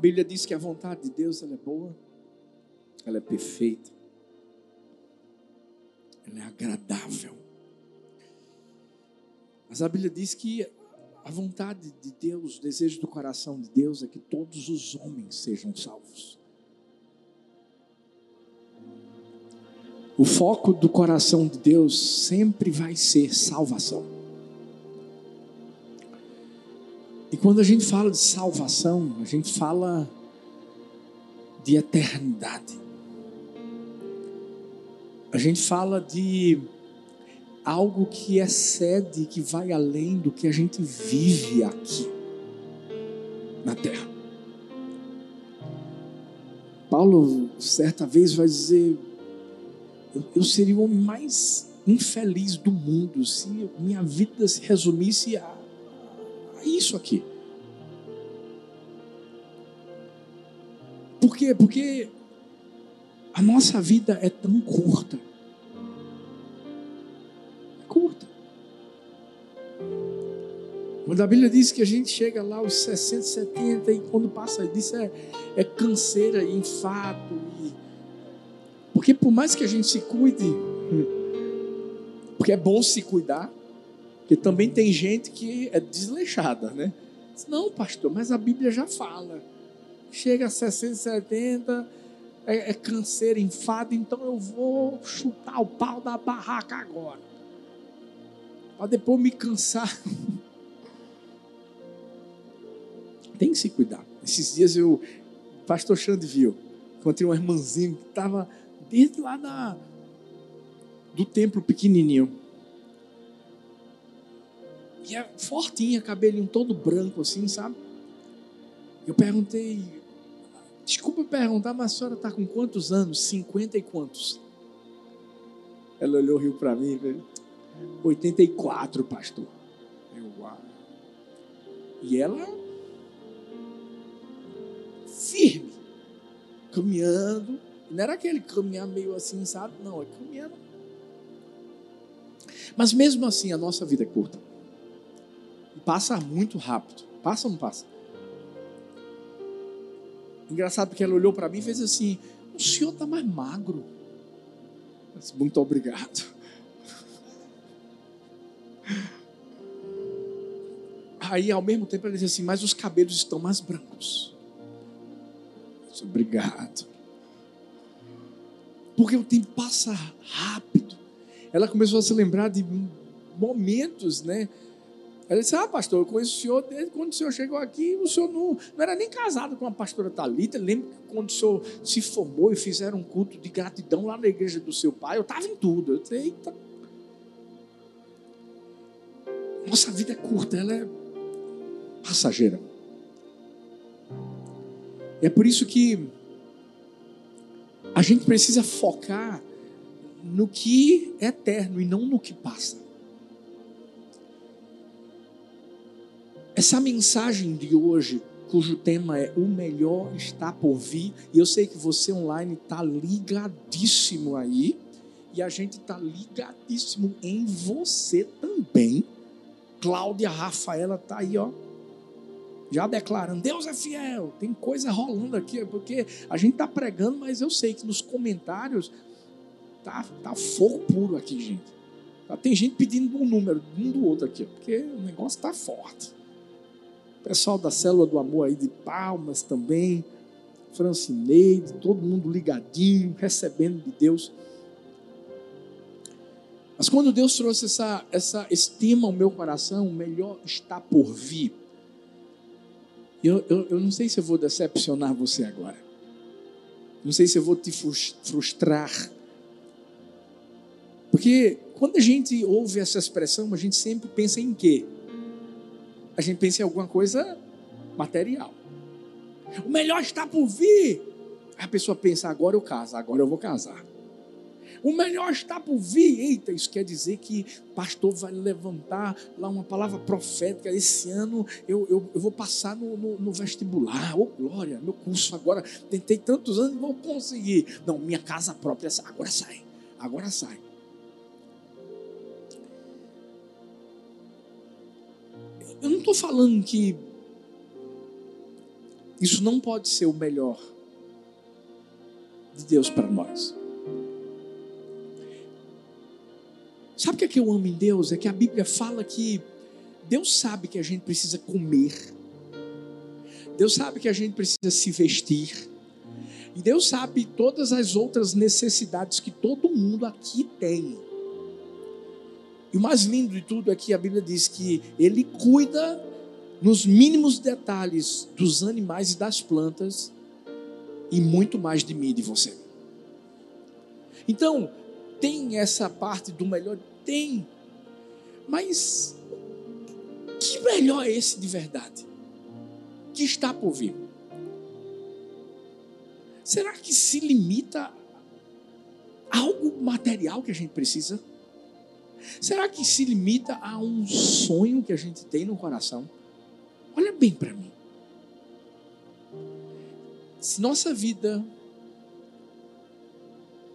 A Bíblia diz que a vontade de Deus ela é boa, ela é perfeita, ela é agradável. Mas a Bíblia diz que a vontade de Deus, o desejo do coração de Deus é que todos os homens sejam salvos. O foco do coração de Deus sempre vai ser salvação. E quando a gente fala de salvação, a gente fala de eternidade. A gente fala de algo que excede, que vai além do que a gente vive aqui na terra. Paulo, certa vez, vai dizer: Eu seria o homem mais infeliz do mundo se minha vida se resumisse a, a isso aqui. Por quê? Porque a nossa vida é tão curta Quando a Bíblia diz que a gente chega lá aos 60, 70 e quando passa disso é, é canseira e enfado. E... Porque por mais que a gente se cuide, porque é bom se cuidar, porque também tem gente que é desleixada, né? Não, pastor, mas a Bíblia já fala. Chega a 60, 70, é, é canseira, enfado, então eu vou chutar o pau da barraca agora. Para depois me cansar. tem que se cuidar. Esses dias eu, pastor Xande viu, encontrei uma irmãzinha que estava desde lá da, do templo pequenininho. E é fortinha, cabelinho todo branco assim, sabe? Eu perguntei, desculpa perguntar, mas a senhora está com quantos anos? 50 e quantos? Ela olhou, riu para mim, veio, 84, pastor. Eu, uau. E ela firme, caminhando. Não era aquele caminhar meio assim, sabe? Não, é caminhando. Mas mesmo assim, a nossa vida é curta. Passa muito rápido. Passa ou não passa? Engraçado porque ela olhou para mim e fez assim: O senhor está mais magro. Disse, muito obrigado. Aí, ao mesmo tempo, ela disse assim: Mas os cabelos estão mais brancos. Obrigado. Porque o tempo passa rápido. Ela começou a se lembrar de momentos, né? Ela disse: Ah, pastor, eu conheço o senhor desde quando o senhor chegou aqui. O senhor não, não era nem casado com a pastora Talita. Lembro que quando o senhor se formou e fizeram um culto de gratidão lá na igreja do seu pai, eu estava em tudo. Eu disse: Eita. Nossa vida é curta, ela é passageira. E é por isso que a gente precisa focar no que é eterno e não no que passa. Essa mensagem de hoje, cujo tema é O Melhor Está por Vir, e eu sei que você online está ligadíssimo aí, e a gente está ligadíssimo em você também. Cláudia Rafaela está aí, ó já declarando, Deus é fiel, tem coisa rolando aqui, porque a gente está pregando, mas eu sei que nos comentários tá, tá fogo puro aqui, gente. Tem gente pedindo um número um do outro aqui, porque o negócio está forte. Pessoal da Célula do Amor aí de Palmas também, Francineide, todo mundo ligadinho, recebendo de Deus. Mas quando Deus trouxe essa, essa estima ao meu coração, o melhor está por vir. Eu, eu, eu não sei se eu vou decepcionar você agora. Não sei se eu vou te frustrar. Porque quando a gente ouve essa expressão, a gente sempre pensa em quê? A gente pensa em alguma coisa material. O melhor está por vir. A pessoa pensa, agora eu caso, agora eu vou casar. O melhor está por vir. Eita, isso quer dizer que pastor vai levantar lá uma palavra profética. Esse ano eu, eu, eu vou passar no, no, no vestibular. Oh, glória, meu curso agora. Tentei tantos anos, vou conseguir. Não, minha casa própria, agora sai. Agora sai. Eu não estou falando que Isso não pode ser o melhor de Deus para nós. Sabe o que, é que eu amo em Deus? É que a Bíblia fala que Deus sabe que a gente precisa comer, Deus sabe que a gente precisa se vestir, e Deus sabe todas as outras necessidades que todo mundo aqui tem. E o mais lindo de tudo é que a Bíblia diz que Ele cuida nos mínimos detalhes dos animais e das plantas e muito mais de mim e de você. Então, tem essa parte do melhor? Tem. Mas que melhor é esse de verdade? Que está por vir? Será que se limita a algo material que a gente precisa? Será que se limita a um sonho que a gente tem no coração? Olha bem para mim. Se nossa vida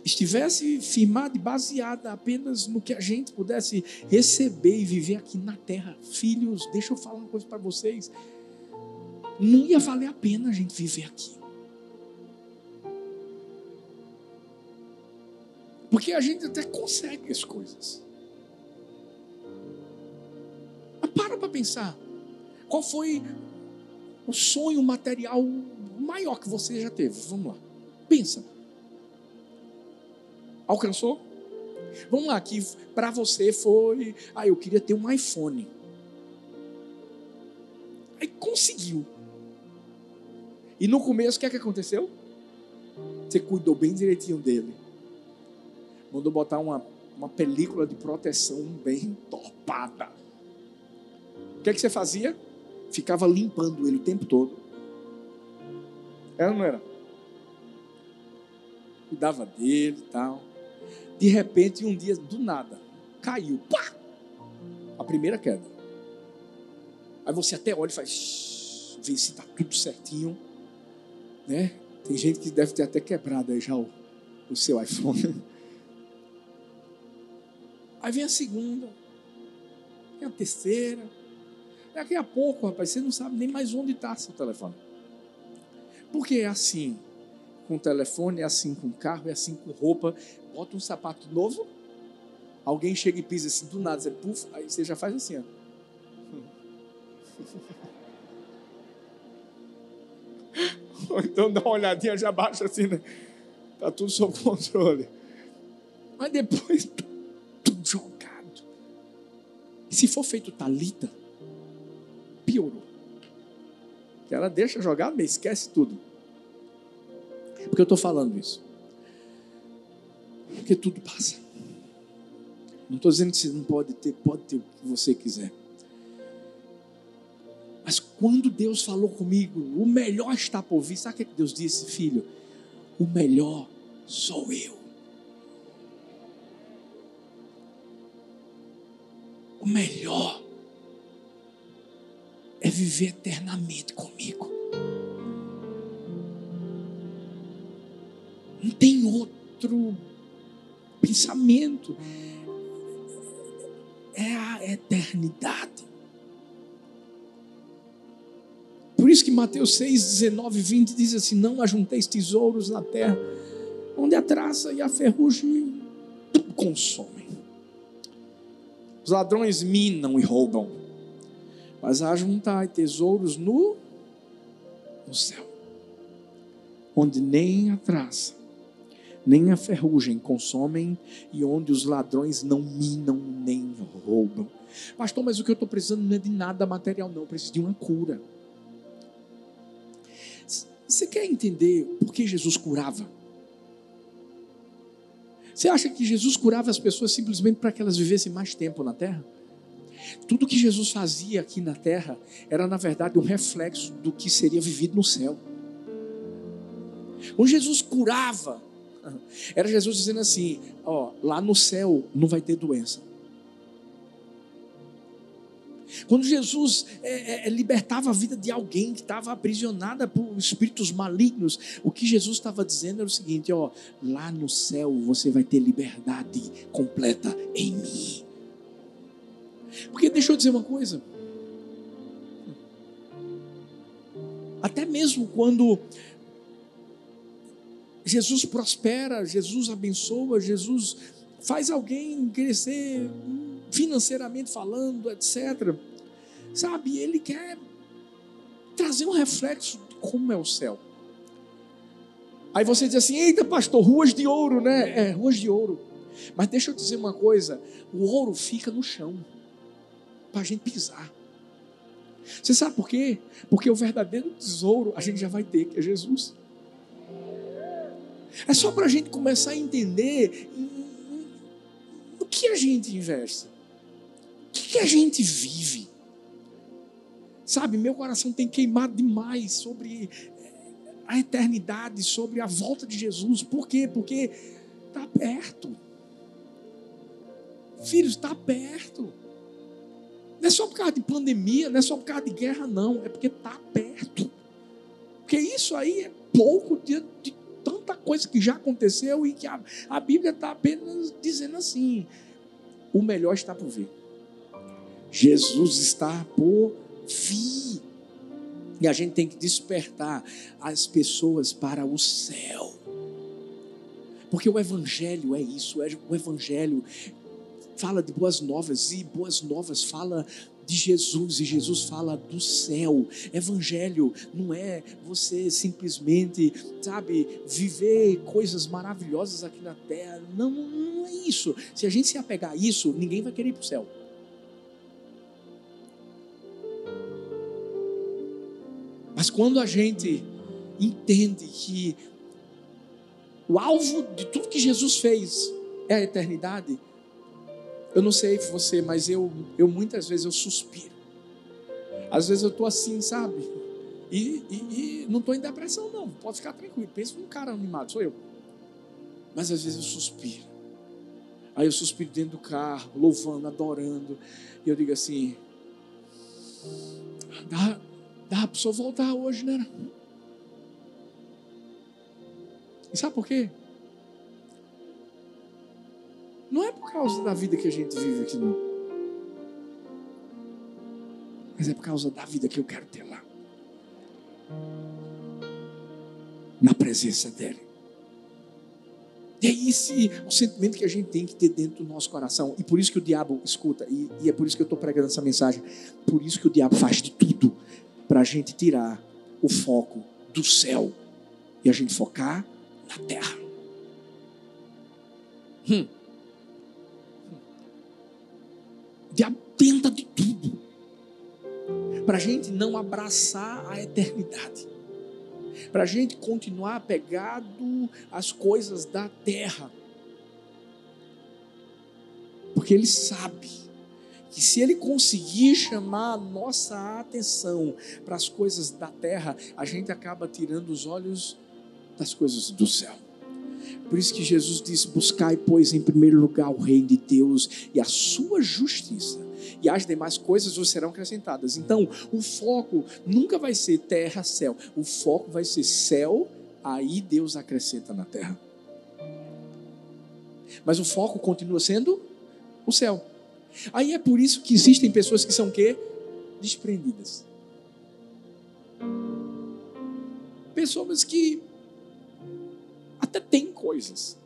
estivesse firmada e baseada apenas no que a gente pudesse receber e viver aqui na terra, filhos, deixa eu falar uma coisa para vocês. Não ia valer a pena a gente viver aqui. Porque a gente até consegue as coisas. Para para pensar. Qual foi o sonho material maior que você já teve? Vamos lá. Pensa. Alcançou? Vamos lá, que para você foi. Ah, eu queria ter um iPhone. Aí conseguiu. E no começo, o que é que aconteceu? Você cuidou bem direitinho dele. Mandou botar uma, uma película de proteção bem topada. Que é que você fazia? ficava limpando ele o tempo todo. Era ou não era? Cuidava dele e tal. De repente, um dia, do nada, caiu. Pá! A primeira queda. Aí você até olha e faz, vê se está tudo certinho. Né? Tem gente que deve ter até quebrado aí já o, o seu iPhone. Aí vem a segunda, vem a terceira, Daqui a pouco, rapaz, você não sabe nem mais onde está seu telefone. Porque é assim com telefone, é assim com carro, é assim com roupa. Bota um sapato novo, alguém chega e pisa assim do nada, você, puf, aí você já faz assim, ó. Ou então dá uma olhadinha, já baixa assim, né? Tá tudo sob controle. Mas depois, tudo jogado. E se for feito talita, piorou. Ela deixa jogar, mas esquece tudo. Por que eu estou falando isso? Porque tudo passa. Não estou dizendo que você não pode ter, pode ter o que você quiser. Mas quando Deus falou comigo, o melhor está por vir, sabe o que Deus disse, filho? O melhor sou eu. O melhor é viver eternamente comigo. Não tem outro pensamento. É a eternidade. Por isso que Mateus 6, 19 e 20 diz assim: Não ajunteis tesouros na terra, onde a traça e a ferrugem consomem. Os ladrões minam e roubam mas ajuntai tesouros no, no céu, onde nem a traça, nem a ferrugem consomem e onde os ladrões não minam nem roubam. Pastor, mas o que eu estou precisando não é de nada material, não, eu preciso de uma cura. Você quer entender por que Jesus curava? Você acha que Jesus curava as pessoas simplesmente para que elas vivessem mais tempo na terra? Tudo que Jesus fazia aqui na terra era, na verdade, um reflexo do que seria vivido no céu. Quando Jesus curava, era Jesus dizendo assim: ó, lá no céu não vai ter doença. Quando Jesus é, é, libertava a vida de alguém que estava aprisionada por espíritos malignos, o que Jesus estava dizendo era o seguinte: ó, lá no céu você vai ter liberdade completa em mim. Porque deixa eu dizer uma coisa. até mesmo quando Jesus prospera, Jesus abençoa, Jesus faz alguém crescer financeiramente falando, etc. Sabe, ele quer trazer um reflexo de como é o céu. Aí você diz assim: eita, pastor, ruas de ouro, né? É, ruas de ouro. Mas deixa eu dizer uma coisa: o ouro fica no chão para a gente pisar. Você sabe por quê? Porque o verdadeiro tesouro a gente já vai ter, que é Jesus. É só para a gente começar a entender o que a gente investe, o que a gente vive. Sabe, meu coração tem queimado demais sobre a eternidade, sobre a volta de Jesus. Por quê? Porque está perto. Filhos, está perto. Não é só por causa de pandemia, não é só por causa de guerra, não. É porque está perto. Porque isso aí é pouco de, de, tanta coisa que já aconteceu e que a, a Bíblia está apenas dizendo assim: o melhor está por vir. Jesus está por vir. E a gente tem que despertar as pessoas para o céu. Porque o Evangelho é isso, o Evangelho fala de boas novas, e boas novas fala de Jesus, e Jesus fala do céu. Evangelho não é você simplesmente, sabe, viver coisas maravilhosas aqui na terra. Não, não é isso. Se a gente se apegar a isso, ninguém vai querer ir para o céu. Mas quando a gente entende que o alvo de tudo que Jesus fez é a eternidade, eu não sei você, mas eu, eu muitas vezes eu suspiro. Às vezes eu estou assim, sabe? E, e, e não estou em depressão, não. Pode ficar tranquilo. Pensa num cara animado, sou eu. Mas às vezes eu suspiro. Aí eu suspiro dentro do carro, louvando, adorando. E eu digo assim: dá, dá para pessoa voltar hoje, né? E sabe por quê? Causa da vida que a gente vive aqui, não. Mas é por causa da vida que eu quero ter lá. Na presença dele. E é esse o sentimento que a gente tem que ter dentro do nosso coração. E por isso que o diabo, escuta, e, e é por isso que eu estou pregando essa mensagem. Por isso que o diabo faz de tudo para a gente tirar o foco do céu e a gente focar na terra. Hum. Diabo tenta de tudo para a gente não abraçar a eternidade, para a gente continuar apegado às coisas da terra, porque ele sabe que se ele conseguir chamar a nossa atenção para as coisas da terra, a gente acaba tirando os olhos das coisas do céu. Por isso que Jesus disse: Buscai, pois, em primeiro lugar o reino de Deus e a sua justiça, e as demais coisas vos serão acrescentadas. Então, o foco nunca vai ser terra, céu. O foco vai ser céu, aí Deus acrescenta na terra. Mas o foco continua sendo o céu. Aí é por isso que existem pessoas que são quê? Desprendidas. Pessoas que até têm coisas,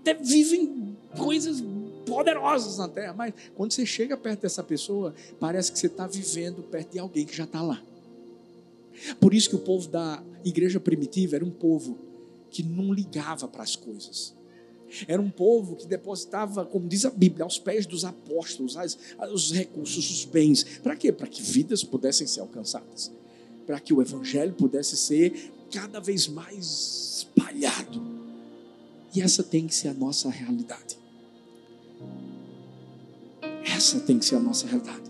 até vivem coisas poderosas na terra, mas quando você chega perto dessa pessoa, parece que você está vivendo perto de alguém que já está lá. Por isso que o povo da igreja primitiva era um povo que não ligava para as coisas. Era um povo que depositava, como diz a Bíblia, aos pés dos apóstolos, as, os recursos, os bens. Para quê? Para que vidas pudessem ser alcançadas. Para que o evangelho pudesse ser cada vez mais E essa tem que ser a nossa realidade. Essa tem que ser a nossa realidade.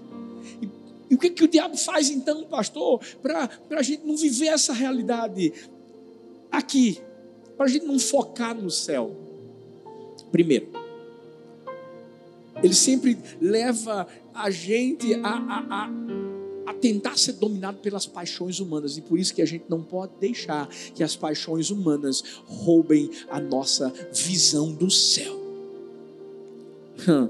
E, e o que, que o diabo faz então, pastor, para a gente não viver essa realidade aqui? Para a gente não focar no céu. Primeiro, ele sempre leva a gente a, a, a, a, tentar ser dominado pelas paixões humanas. E por isso que a gente não pode deixar que as paixões humanas roubem a nossa visão do céu. Hum.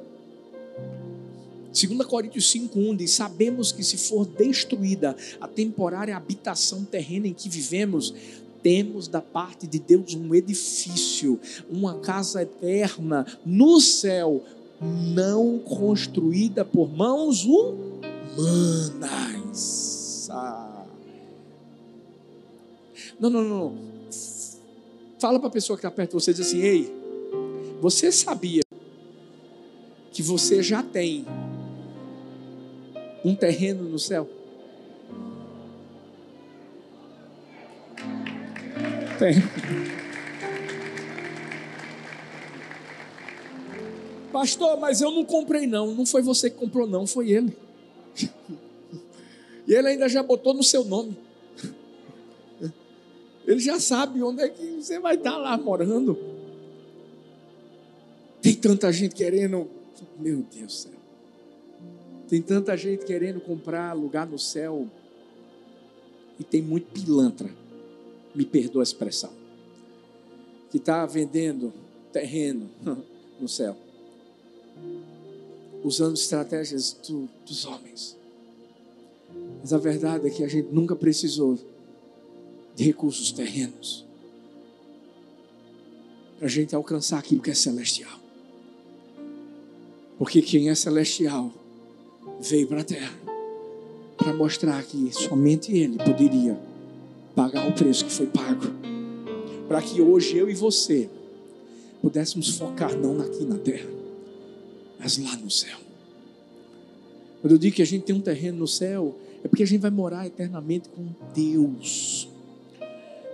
2 Coríntios 5,1 diz: Sabemos que se for destruída a temporária habitação terrena em que vivemos, temos da parte de Deus um edifício, uma casa eterna no céu, não construída por mãos humanas. Ah. Não, não, não. Fala para a pessoa que está perto de você, diz assim: Ei, você sabia que você já tem um terreno no céu? Tem. Pastor, mas eu não comprei não. Não foi você que comprou não, foi ele. E ele ainda já botou no seu nome. Ele já sabe onde é que você vai estar lá morando. Tem tanta gente querendo, meu Deus do céu. Tem tanta gente querendo comprar lugar no céu. E tem muito pilantra, me perdoa a expressão, que está vendendo terreno no céu, usando estratégias do, dos homens. Mas a verdade é que a gente nunca precisou de recursos terrenos para a gente alcançar aquilo que é celestial. Porque quem é celestial veio para a terra para mostrar que somente Ele poderia pagar o preço que foi pago. Para que hoje eu e você pudéssemos focar não aqui na terra, mas lá no céu. Quando eu digo que a gente tem um terreno no céu, é porque a gente vai morar eternamente com Deus.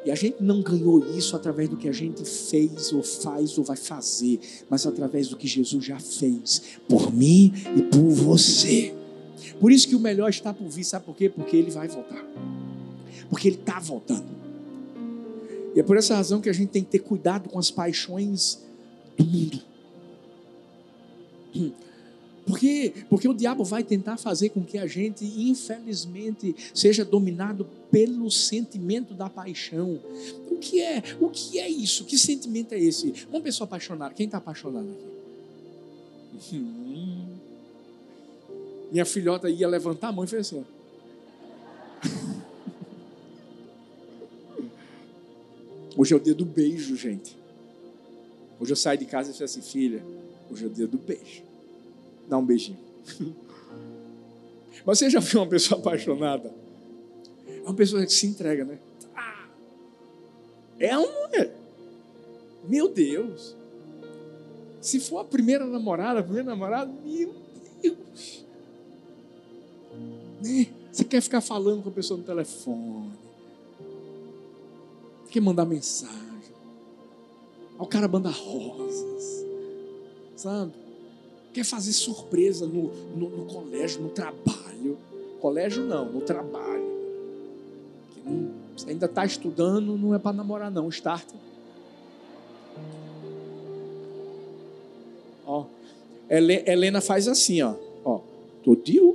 E a gente não ganhou isso através do que a gente fez, ou faz, ou vai fazer, mas através do que Jesus já fez por mim e por você. Por isso que o melhor está por vir, sabe por quê? Porque ele vai voltar. Porque ele está voltando. E é por essa razão que a gente tem que ter cuidado com as paixões do mundo. Por quê? Porque o diabo vai tentar fazer com que a gente, infelizmente, seja dominado pelo sentimento da paixão. O que é? O que é isso? Que sentimento é esse? Uma pessoa apaixonada. Quem está apaixonado aqui? Minha filhota ia levantar a mão e fez assim. Hoje é o dia do beijo, gente. Hoje eu saio de casa e disse assim, filha, hoje é o dia do beijo dá um beijinho. Mas você já viu uma pessoa apaixonada? É uma pessoa que se entrega, né? Ah, é uma. É. Meu Deus. Se for a primeira namorada, a primeira namorada, meu Deus. Né? Você quer ficar falando com a pessoa no telefone. Quer mandar mensagem. O cara manda rosas. Sabe? quer fazer surpresa no, no, no colégio, no trabalho. Colégio não, no trabalho. Não, você ainda está estudando, não é para namorar não, start. Ó, Helena faz assim, ó. Ó, dia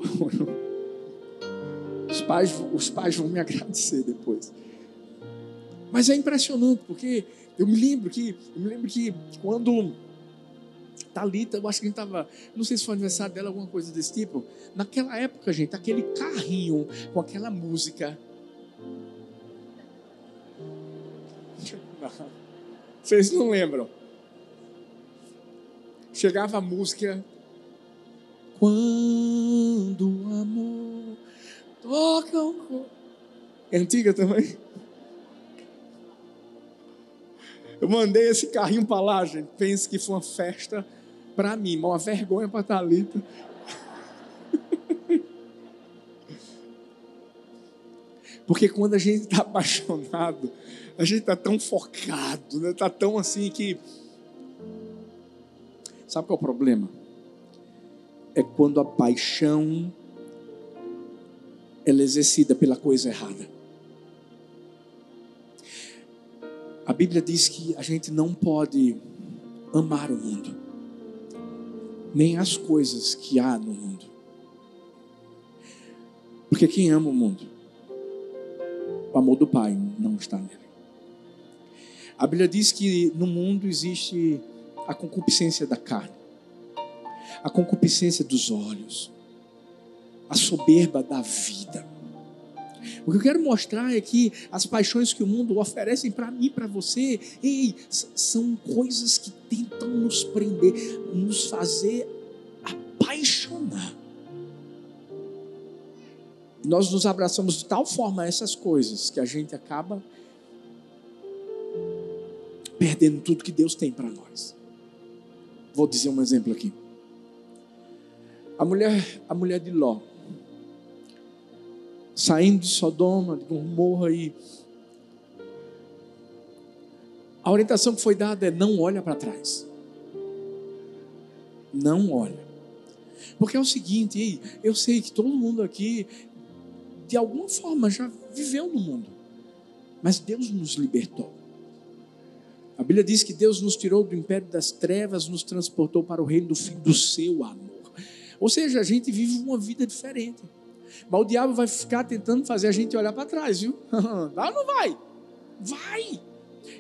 os pais, os pais vão me agradecer depois. Mas é impressionante, porque eu me lembro que, eu me lembro que quando Talita, eu acho que a gente estava, não sei se foi aniversário dela, alguma coisa desse tipo. Naquela época, gente, aquele carrinho com aquela música. Vocês não lembram? Chegava a música. Quando o amor toca o É antiga também? Eu mandei esse carrinho para lá, gente. Pense que foi uma festa para mim, uma vergonha para Thalita. Porque quando a gente está apaixonado, a gente está tão focado, está né? Tá tão assim que. Sabe qual é o problema? É quando a paixão ela é exercida pela coisa errada. A Bíblia diz que a gente não pode amar o mundo nem as coisas que há no mundo. Porque quem ama o mundo, o amor do Pai não está nele. A Bíblia diz que no mundo existe a concupiscência da carne, a concupiscência dos olhos, a soberba da vida. O que eu quero mostrar é que as paixões que o mundo oferece para mim, para você, ei, são coisas que tentam nos prender, nos fazer apaixonar. Nós nos abraçamos de tal forma a essas coisas que a gente acaba perdendo tudo que Deus tem para nós. Vou dizer um exemplo aqui. A mulher, a mulher de Ló, saindo de Sodoma, de Gomorra e a orientação que foi dada é não olha para trás. Não olha. Porque é o seguinte, eu sei que todo mundo aqui de alguma forma já viveu no mundo. Mas Deus nos libertou. A Bíblia diz que Deus nos tirou do império das trevas, nos transportou para o reino do Filho do seu amor. Ou seja, a gente vive uma vida diferente. Mas o diabo vai ficar tentando fazer a gente olhar para trás, viu? Vai ou não vai? Vai!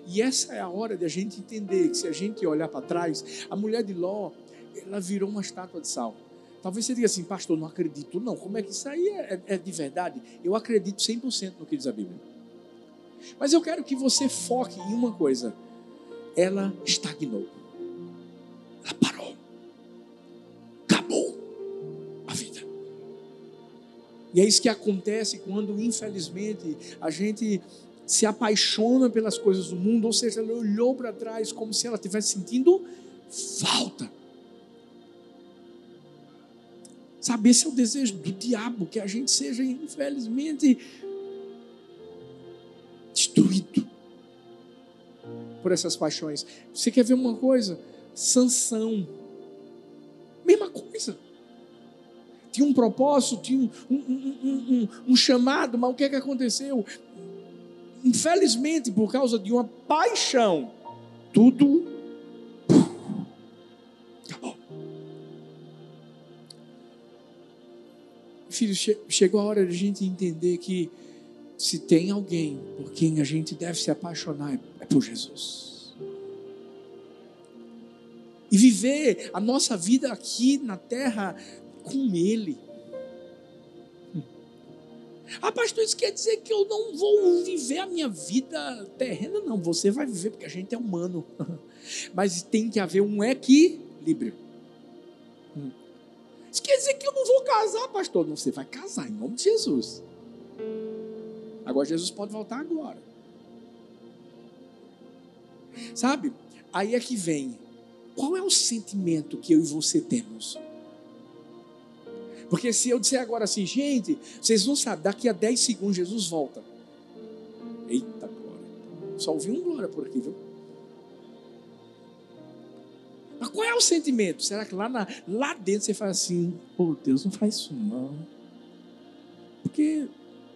E essa é a hora de a gente entender que se a gente olhar para trás, a mulher de Ló, ela virou uma estátua de sal. Talvez você diga assim, pastor, não acredito. Não, como é que isso aí é, é, é de verdade? Eu acredito 100% no que diz a Bíblia. Mas eu quero que você foque em uma coisa. Ela estagnou. E é isso que acontece quando, infelizmente, a gente se apaixona pelas coisas do mundo, ou seja, ela olhou para trás como se ela estivesse sentindo falta. Sabe, esse é o desejo do diabo, que a gente seja, infelizmente, destruído por essas paixões. Você quer ver uma coisa? Sansão, Tinha um propósito, tinha um, um, um, um, chamado, mas o que é que aconteceu? Infelizmente, por causa de uma paixão, tudo Filho, chegou a hora de a gente entender que se tem alguém por quem a gente deve se apaixonar, é por Jesus. E viver a nossa vida aqui na terra com Ele. Ah, pastor, isso quer dizer que eu não vou viver a minha vida terrena? Não, você vai viver porque a gente é humano. Mas tem que haver um equilíbrio. Isso quer dizer que eu não vou casar, pastor. Não, você vai casar em nome de Jesus. Agora Jesus pode voltar agora. Sabe? Aí é que vem. Qual é o sentimento que eu e você temos? Porque se eu disser agora assim, gente, vocês não sabem, daqui a 10 segundos Jesus volta. Eita glória. Só ouvi um glória por aqui, viu? Mas qual é o sentimento? Será que lá, na, lá dentro você faz assim, pô, Deus, não faz isso não. Porque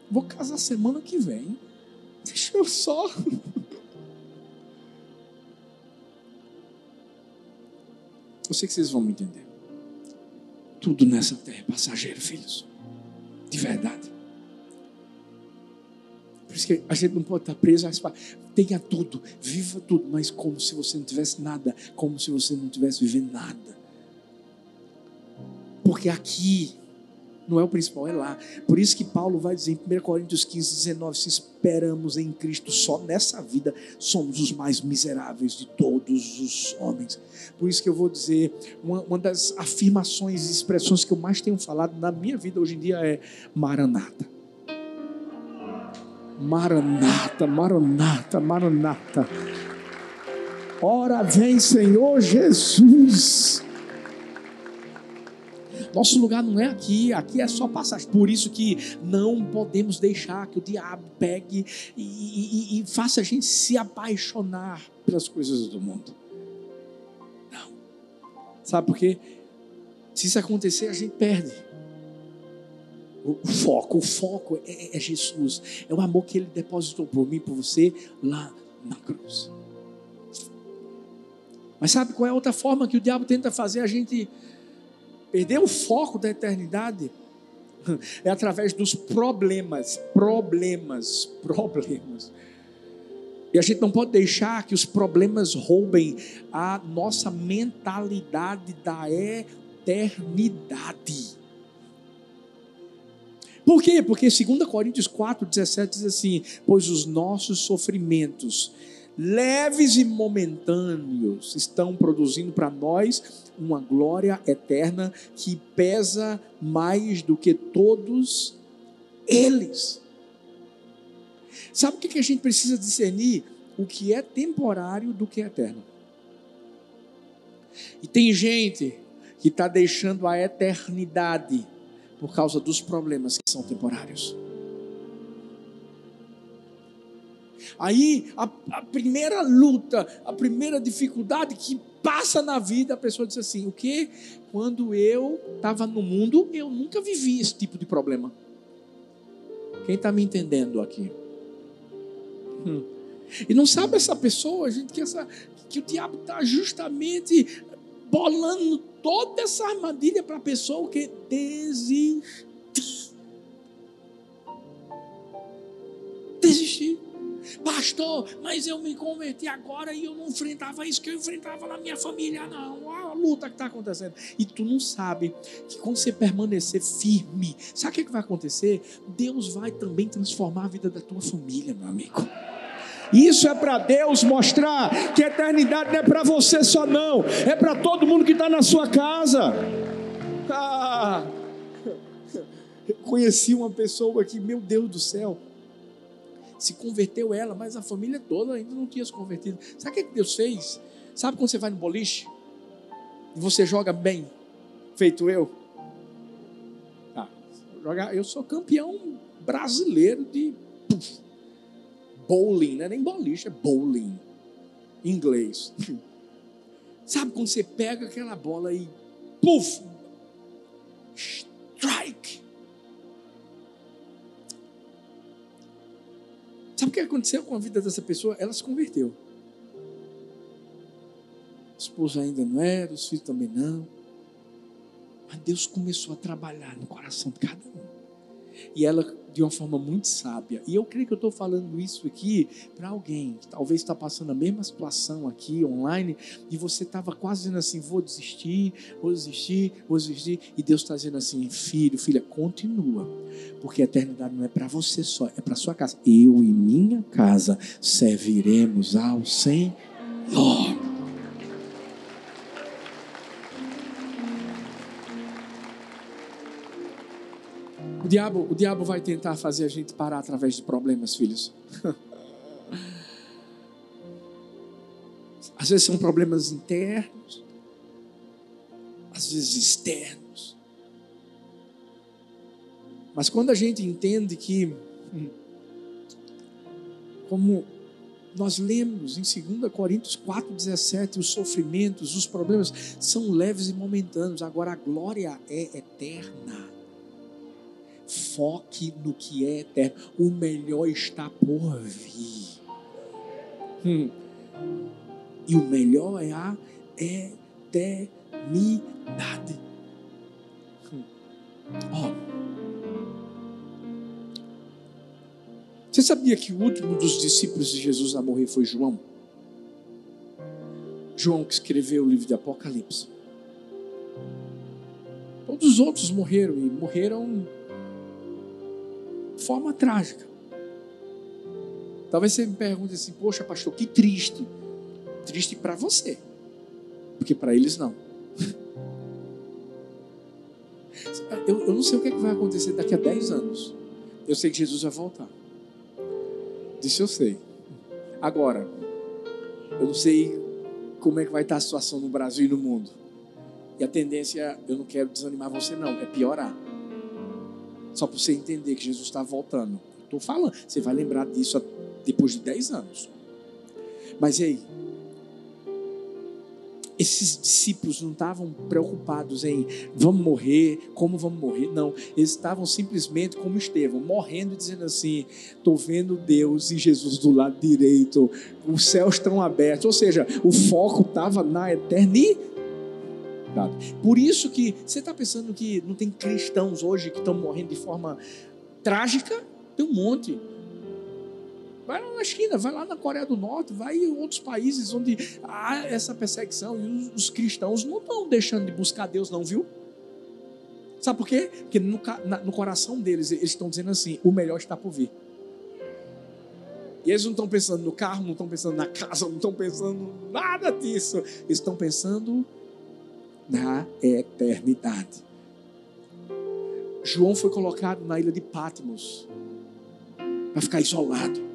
vou casar semana que vem. Deixa eu só. Eu sei que vocês vão me entender. Tudo nessa terra é passageiro, filhos. De verdade. Por isso que a gente não pode estar preso a Tenha tudo, viva tudo, mas como se você não tivesse nada, como se você não tivesse vivendo nada. Porque aqui não é o principal, é lá. Por isso que Paulo vai dizer em 1 Coríntios 15, 19: se esperamos em Cristo só nessa vida, somos os mais miseráveis de todos os homens. Por isso que eu vou dizer, uma, uma das afirmações e expressões que eu mais tenho falado na minha vida hoje em dia é Maranata. Maranata, Maranata, Maranata. Ora vem, Senhor Jesus. Nosso lugar não é aqui, aqui é só passagem. Por isso que não podemos deixar que o diabo pegue e, e, e faça a gente se apaixonar pelas coisas do mundo. Não. Sabe por quê? Se isso acontecer, a gente perde. O foco, o foco é, é, Jesus. É o amor que Ele depositou por mim, por você, lá na cruz. Mas sabe qual é a outra forma que o diabo tenta fazer a gente perder o foco da eternidade? É através dos problemas, problemas, problemas. E a gente não pode deixar que os problemas roubem a nossa mentalidade da eternidade. Por quê? Porque 2 Coríntios 4, 17 diz assim: Pois os nossos sofrimentos, leves e momentâneos, estão produzindo para nós uma glória eterna que pesa mais do que todos eles. Sabe o que a gente precisa discernir? O que é temporário do que é eterno. E tem gente que está deixando a eternidade por causa dos problemas que são temporários. Aí a, a, primeira luta, a primeira dificuldade que passa na vida, a pessoa diz assim: o que? Quando eu estava no mundo, eu nunca vivi esse tipo de problema. Quem está me entendendo aqui? Hum. E não sabe essa pessoa, gente, que, essa, que o diabo está justamente bolando toda essa armadilha para a pessoa que desistir. Desistir. Pastor, mas eu me converti agora e eu não enfrentava isso que eu enfrentava na minha família, não. Olha a luta que está acontecendo. E tu não sabe que quando você permanecer firme, sabe o que vai acontecer? Deus vai também transformar a vida da tua família, meu amigo. Isso é para Deus mostrar que a eternidade não é para você só, não, é para todo mundo que está na sua casa. Ah, eu conheci uma pessoa que, meu Deus do céu, se converteu ela, mas a família toda ainda não tinha se convertido. Sabe o que Deus fez? Sabe quando você vai no boliche e você joga bem, feito eu? Ah, eu sou campeão brasileiro de puf, bowling, não é nem boliche, é bowling, em inglês. Sabe quando você pega aquela bola e puf, que aconteceu com a vida dessa pessoa? Ela se converteu. A esposa ainda não era, os filhos também não. Mas Deus começou a trabalhar no coração de cada um. E ela de uma forma muito sábia. E eu creio que eu estou falando isso aqui para alguém que talvez está passando a mesma situação aqui online e você estava quase dizendo assim: vou desistir, vou desistir, vou desistir. E Deus está dizendo assim: filho, filha, continua, porque a eternidade não é para você só, é para sua casa. Eu e minha casa serviremos ao Senhor. Diabo, o diabo vai tentar fazer a gente parar através de problemas, filhos. Às vezes são problemas internos, às vezes externos. Mas quando a gente entende que, hum, como nós lemos em 2 Coríntios 4,17, os sofrimentos, os problemas são leves e momentâneos, agora a glória é eterna. Foque no que é eterno. O melhor está por vir. Hum. E o melhor é a eternidade. Hum. Oh. Você sabia que o último dos discípulos de Jesus a morrer foi João? João que escreveu o livro de Apocalipse. Todos os outros morreram e morreram forma trágica. Talvez você me pergunte assim: Poxa, pastor, que triste. Triste para você, porque para eles não. Eu, eu, não sei o que, é que vai acontecer daqui a 10 anos. Eu sei que Jesus vai voltar. Disso eu sei. Agora, eu não sei como é que vai estar a situação no Brasil e no mundo. E a tendência, eu não quero desanimar você, não, é piorar. Só para você entender que Jesus está voltando. Estou falando, você vai lembrar disso depois de 10 anos. Mas e aí? Esses discípulos não estavam preocupados em vamos morrer, como vamos morrer. Não, eles estavam simplesmente como Estevão, morrendo e dizendo assim: estou vendo Deus e Jesus do lado direito, os céus estão abertos. Ou seja, o foco estava na eternidade por isso que você está pensando que não tem cristãos hoje que estão morrendo de forma trágica? Tem um monte. Vai lá na China, vai lá na Coreia do Norte, vai em outros países onde há essa perseguição e os, os cristãos não estão deixando de buscar Deus, não, viu? Sabe por quê? Porque no, no coração deles, eles estão dizendo assim: o melhor está por vir. E eles não estão pensando no carro, não estão pensando na casa, não estão pensando nada disso. Eles estão pensando na eternidade. João foi colocado na ilha de Patmos para ficar isolado.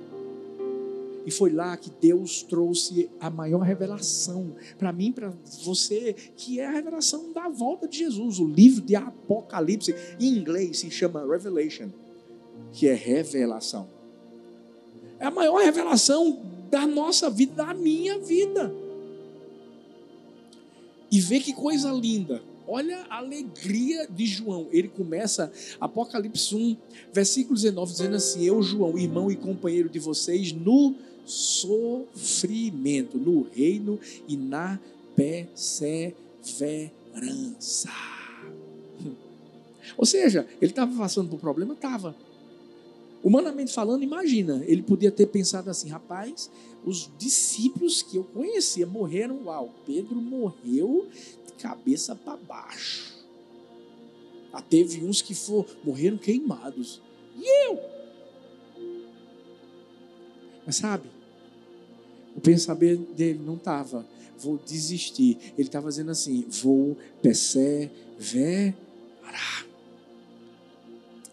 E foi lá que Deus trouxe a maior revelação para mim, para você, que é a revelação da volta de Jesus. O livro de Apocalipse, em inglês se chama Revelation, que é revelação. É a maior revelação da nossa vida, da minha vida. E vê que coisa linda. Olha a alegria de João. Ele começa Apocalipse 1, versículo 19, dizendo assim: Eu, João, irmão e companheiro de vocês, no sofrimento, no reino e na perseverança. Ou seja, ele estava passando por problema? Estava. Humanamente falando, imagina, ele podia ter pensado assim, rapaz, os discípulos que eu conhecia morreram, uau, Pedro morreu de cabeça para baixo. Ah, teve uns que for, morreram queimados. E eu? Mas sabe, o pensamento dele não estava, vou desistir. Ele estava dizendo assim, vou perseverar.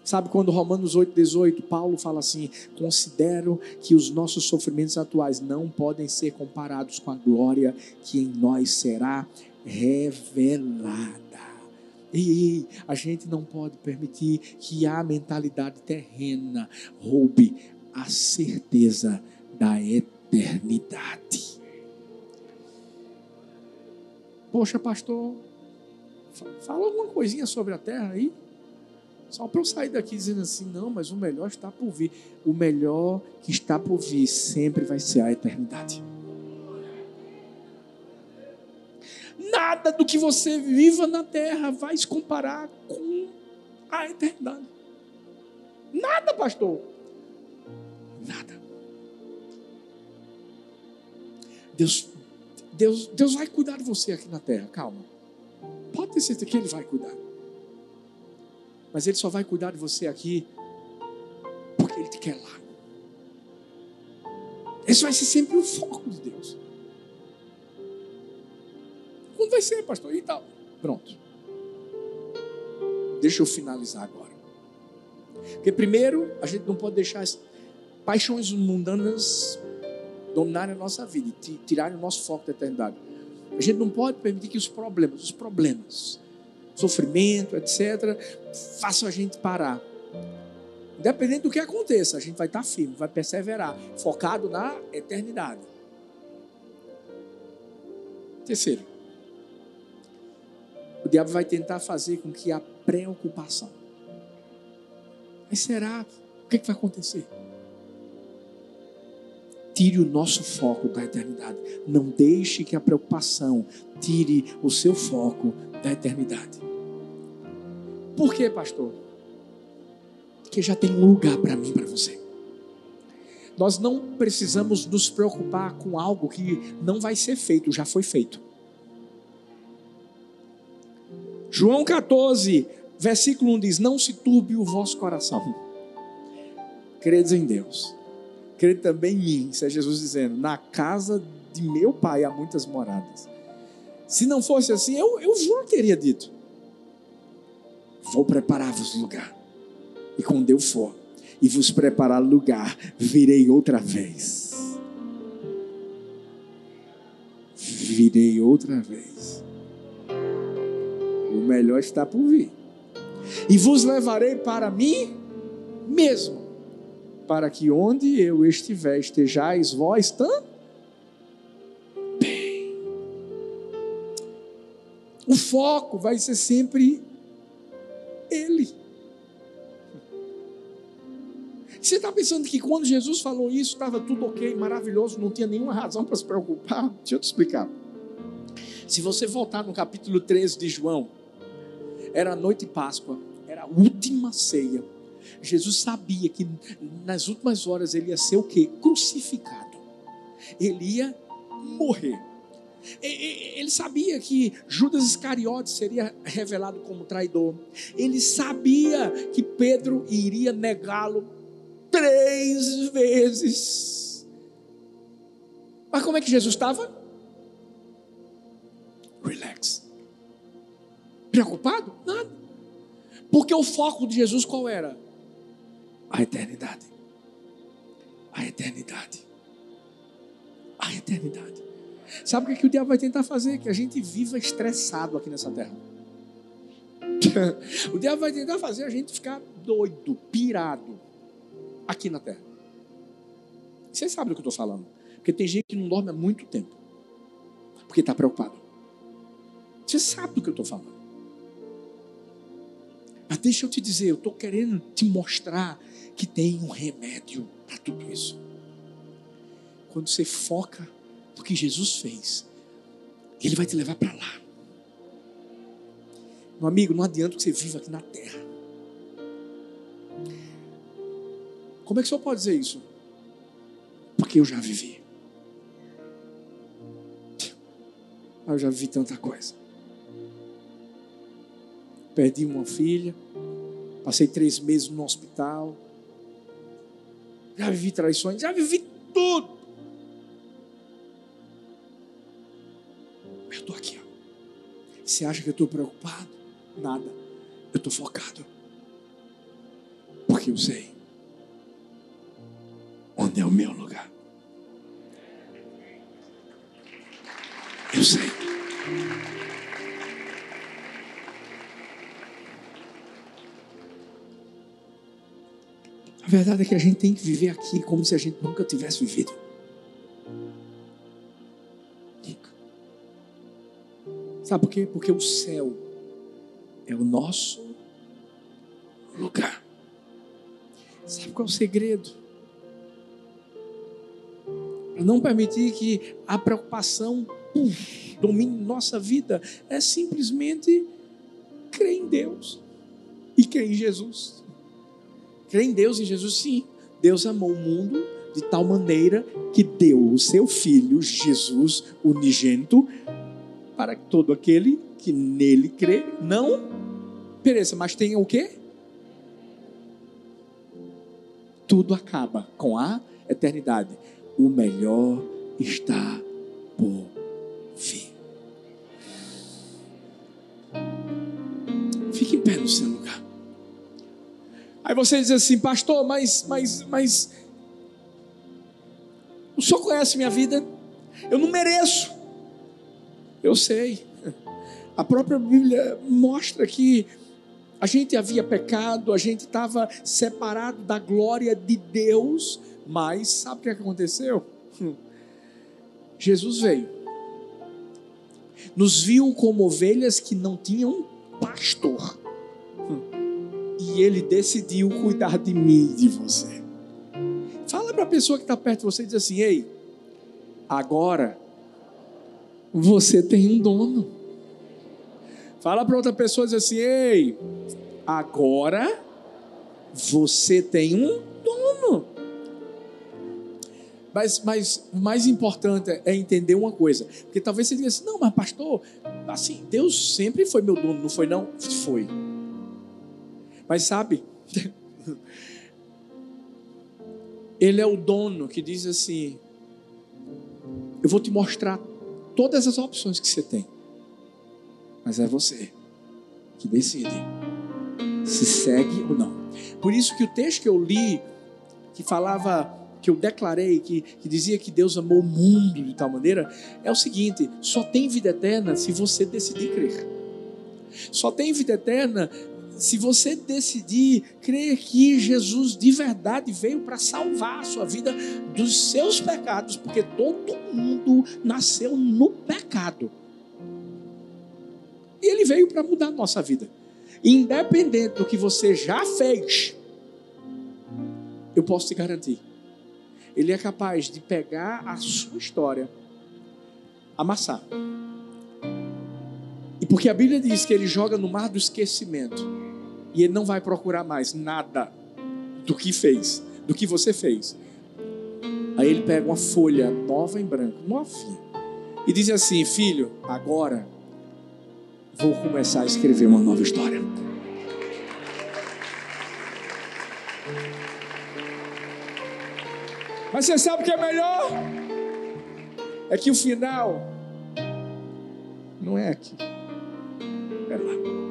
Sabe quando Romanos 8, 18, Paulo fala assim: considero que os nossos sofrimentos atuais não podem ser comparados com a glória que em nós será revelada. E a gente não pode permitir que a mentalidade terrena roube a certeza da eternidade. Poxa, pastor, fala alguma coisinha sobre a terra aí. Só para eu sair daqui dizendo assim, não, mas o melhor está por vir. O melhor que está por vir sempre vai ser a eternidade. Nada do que você viva na terra vai se comparar com a eternidade. Nada, pastor. Nada. Deus, Deus, Deus vai cuidar de você aqui na terra, calma. Pode ter certeza que Ele vai cuidar. Mas Ele só vai cuidar de você aqui porque Ele te quer lá. Esse vai ser sempre o foco de Deus. Quando vai ser, pastor? E tal. Pronto. Deixa eu finalizar agora. Porque primeiro, a gente não pode deixar as paixões mundanas dominarem a nossa vida e tirarem o nosso foco da eternidade. A gente não pode permitir que os problemas, os problemas, sofrimento, etc., façam a gente parar. Independente do que aconteça, a gente vai estar firme, vai perseverar, focado na eternidade. Terceiro, o diabo vai tentar fazer com que a preocupação. Mas será? O que, é que vai acontecer? tire o nosso foco da eternidade. Não deixe que a preocupação tire o seu foco da eternidade. Por quê, pastor? Porque já tem um lugar para mim, para você. Nós não precisamos nos preocupar com algo que não vai ser feito, já foi feito. João 14, versículo 1 diz: Não se turbe o vosso coração. Credes em Deus crede também em mim. Isso é Jesus dizendo: Na casa de meu pai há muitas moradas. Se não fosse assim, eu, eu juro teria dito: Vou preparar-vos lugar. E quando eu for e vos preparar lugar, virei outra vez. Virei outra vez. O melhor está por vir. E vos levarei para mim mesmo para que onde eu estiver, estejais vós também. O foco vai ser sempre está pensando que quando Jesus falou isso, estava tudo ok, maravilhoso, não tinha nenhuma razão para se preocupar? Deixa eu te explicar. Se você voltar no capítulo 13 de João, era a noite de Páscoa, era a última ceia. Jesus sabia que nas últimas horas ele ia ser o quê? Crucificado. Ele ia morrer. Ele sabia que Judas Iscariotes seria revelado como traidor. Ele sabia que Pedro iria negá-lo três vezes. Mas como é que Jesus estava? Relax. Preocupado? Nada. Porque o foco de Jesus qual era? A eternidade. A eternidade. A eternidade. Sabe o que, é que o diabo vai tentar fazer? Que a gente viva estressado aqui nessa terra. o diabo vai tentar fazer a gente ficar doido, pirado aqui na terra. Você sabe do que eu estou falando. Porque tem gente que não dorme há muito tempo. Porque está preocupado. Você sabe do que eu estou falando. Mas deixa eu te dizer, eu estou querendo te mostrar que tem um remédio para tudo isso. Quando você foca no que Jesus fez, Ele vai te levar para lá. Meu amigo, não adianta que você viva aqui na terra. Como é que o senhor pode dizer isso? Porque eu já vivi. Eu já vivi tanta coisa. Perdi uma filha, passei três meses no hospital, já vivi traições, já vivi tudo. Eu estou aqui. Ó. Você acha que eu estou preocupado? Nada. Eu estou focado. Porque eu sei é o meu lugar. Eu sei. A verdade é que a gente tem que viver aqui como se a gente nunca tivesse vivido. Sabe por quê? Porque o céu é o nosso lugar. Sabe qual é o segredo? Não permitir que a preocupação domine nossa vida é simplesmente crer em Deus e crer em Jesus. Crê em Deus e Jesus, sim. Deus amou o mundo de tal maneira que deu o seu filho, Jesus unigênito, para que todo aquele que nele crê não pereça, mas tenha o quê? Tudo acaba com a eternidade. O melhor está por vir. Fique em pé no seu lugar. Aí você diz assim, pastor, mas, mas, mas, o senhor conhece minha vida? Eu não mereço. Eu sei. A própria Bíblia mostra que a gente havia pecado, a gente estava separado da glória de Deus, mas sabe o que aconteceu? Jesus veio, nos viu como ovelhas que não tinham pastor e ele decidiu cuidar de mim e de você. Fala para a pessoa que está perto de você e diz assim: Ei, agora você tem um dono. Fala para outra pessoa e diz assim: Ei, agora você tem um. Mas, mas o mais importante é entender uma coisa. Porque talvez você diga assim: Não, mas pastor, assim, Deus sempre foi meu dono, não foi? Não? Foi. Mas sabe, ele é o dono que diz assim: Eu vou te mostrar todas as opções que você tem, mas é você que decide se segue ou não. Por isso que o texto que eu li, que falava, que eu declarei, que, que dizia que Deus amou o mundo de tal maneira, é o seguinte: só tem vida eterna se você decidir crer. Só tem vida eterna se você decidir crer que Jesus de verdade veio para salvar a sua vida dos seus pecados, porque todo mundo nasceu no pecado. E ele veio para mudar a nossa vida. Independente do que você já fez, eu posso te garantir. Ele é capaz de pegar a sua história, amassar. E porque a Bíblia diz que ele joga no mar do esquecimento e ele não vai procurar mais nada do que fez, do que você fez. Aí ele pega uma folha nova em branco, novinha, e diz assim: Filho, agora vou começar a escrever uma nova história. Mas você sabe o que é melhor? É que o final não é aqui, é lá.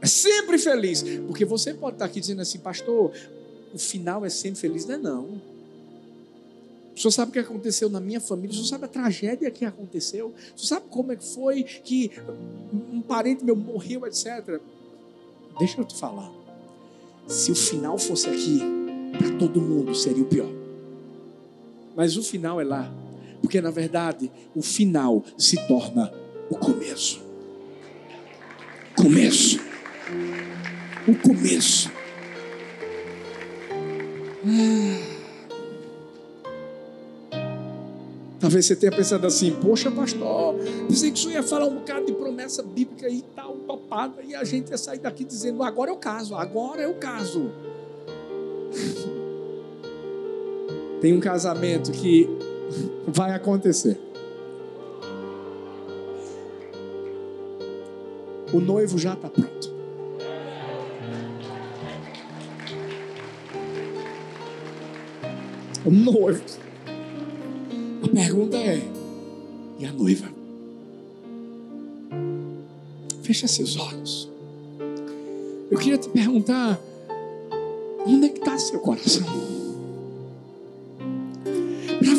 É sempre feliz, porque você pode estar aqui dizendo assim, pastor, o final é sempre feliz. Não é não. O senhor sabe o que aconteceu na minha família? O senhor sabe a tragédia que aconteceu? O senhor sabe como é que foi que um parente meu morreu, etc. Deixa eu te falar. Se o final fosse aqui, para todo mundo seria o pior. Mas o final é lá. Porque na verdade, o final se torna o começo. Começo. O começo. Ah. Talvez você tenha pensado assim, poxa pastor, pensei que o senhor ia falar um bocado de promessa bíblica e tal, topada, e a gente ia sair daqui dizendo, agora é o caso, agora é o caso. Tem um casamento que vai acontecer. O noivo já está pronto. O noivo. A pergunta é: e a noiva? Fecha seus olhos. Eu queria te perguntar: onde é que está seu coração?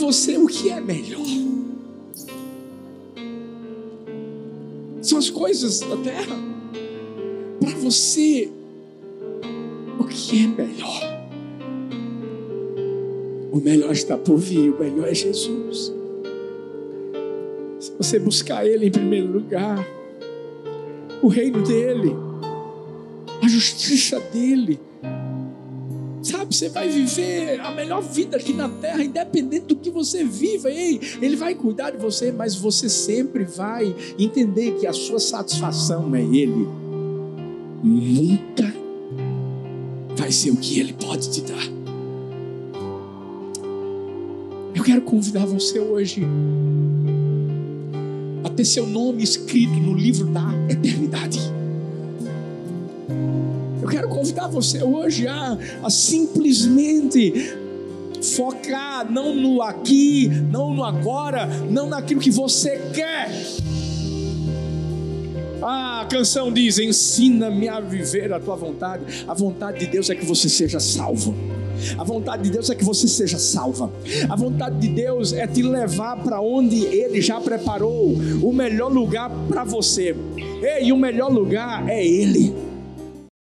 Você, o que é melhor? São as coisas da terra. Para você, o que é melhor? O melhor está por vir, o melhor é Jesus. Se você buscar Ele em primeiro lugar, o reino dEle, a justiça dEle, você vai viver a melhor vida aqui na terra, independente do que você viva. Ei, Ele vai cuidar de você, mas você sempre vai entender que a sua satisfação é Ele. Nunca vai ser o que Ele pode te dar. Eu quero convidar você hoje a ter seu nome escrito no livro da eternidade. Quero convidar você hoje a, a simplesmente focar não no aqui, não no agora, não naquilo que você quer. A canção diz: Ensina-me a viver a tua vontade. A vontade de Deus é que você seja salvo. A vontade de Deus é que você seja salva. A vontade de Deus é te levar para onde Ele já preparou o melhor lugar para você. Ei, o melhor lugar é Ele.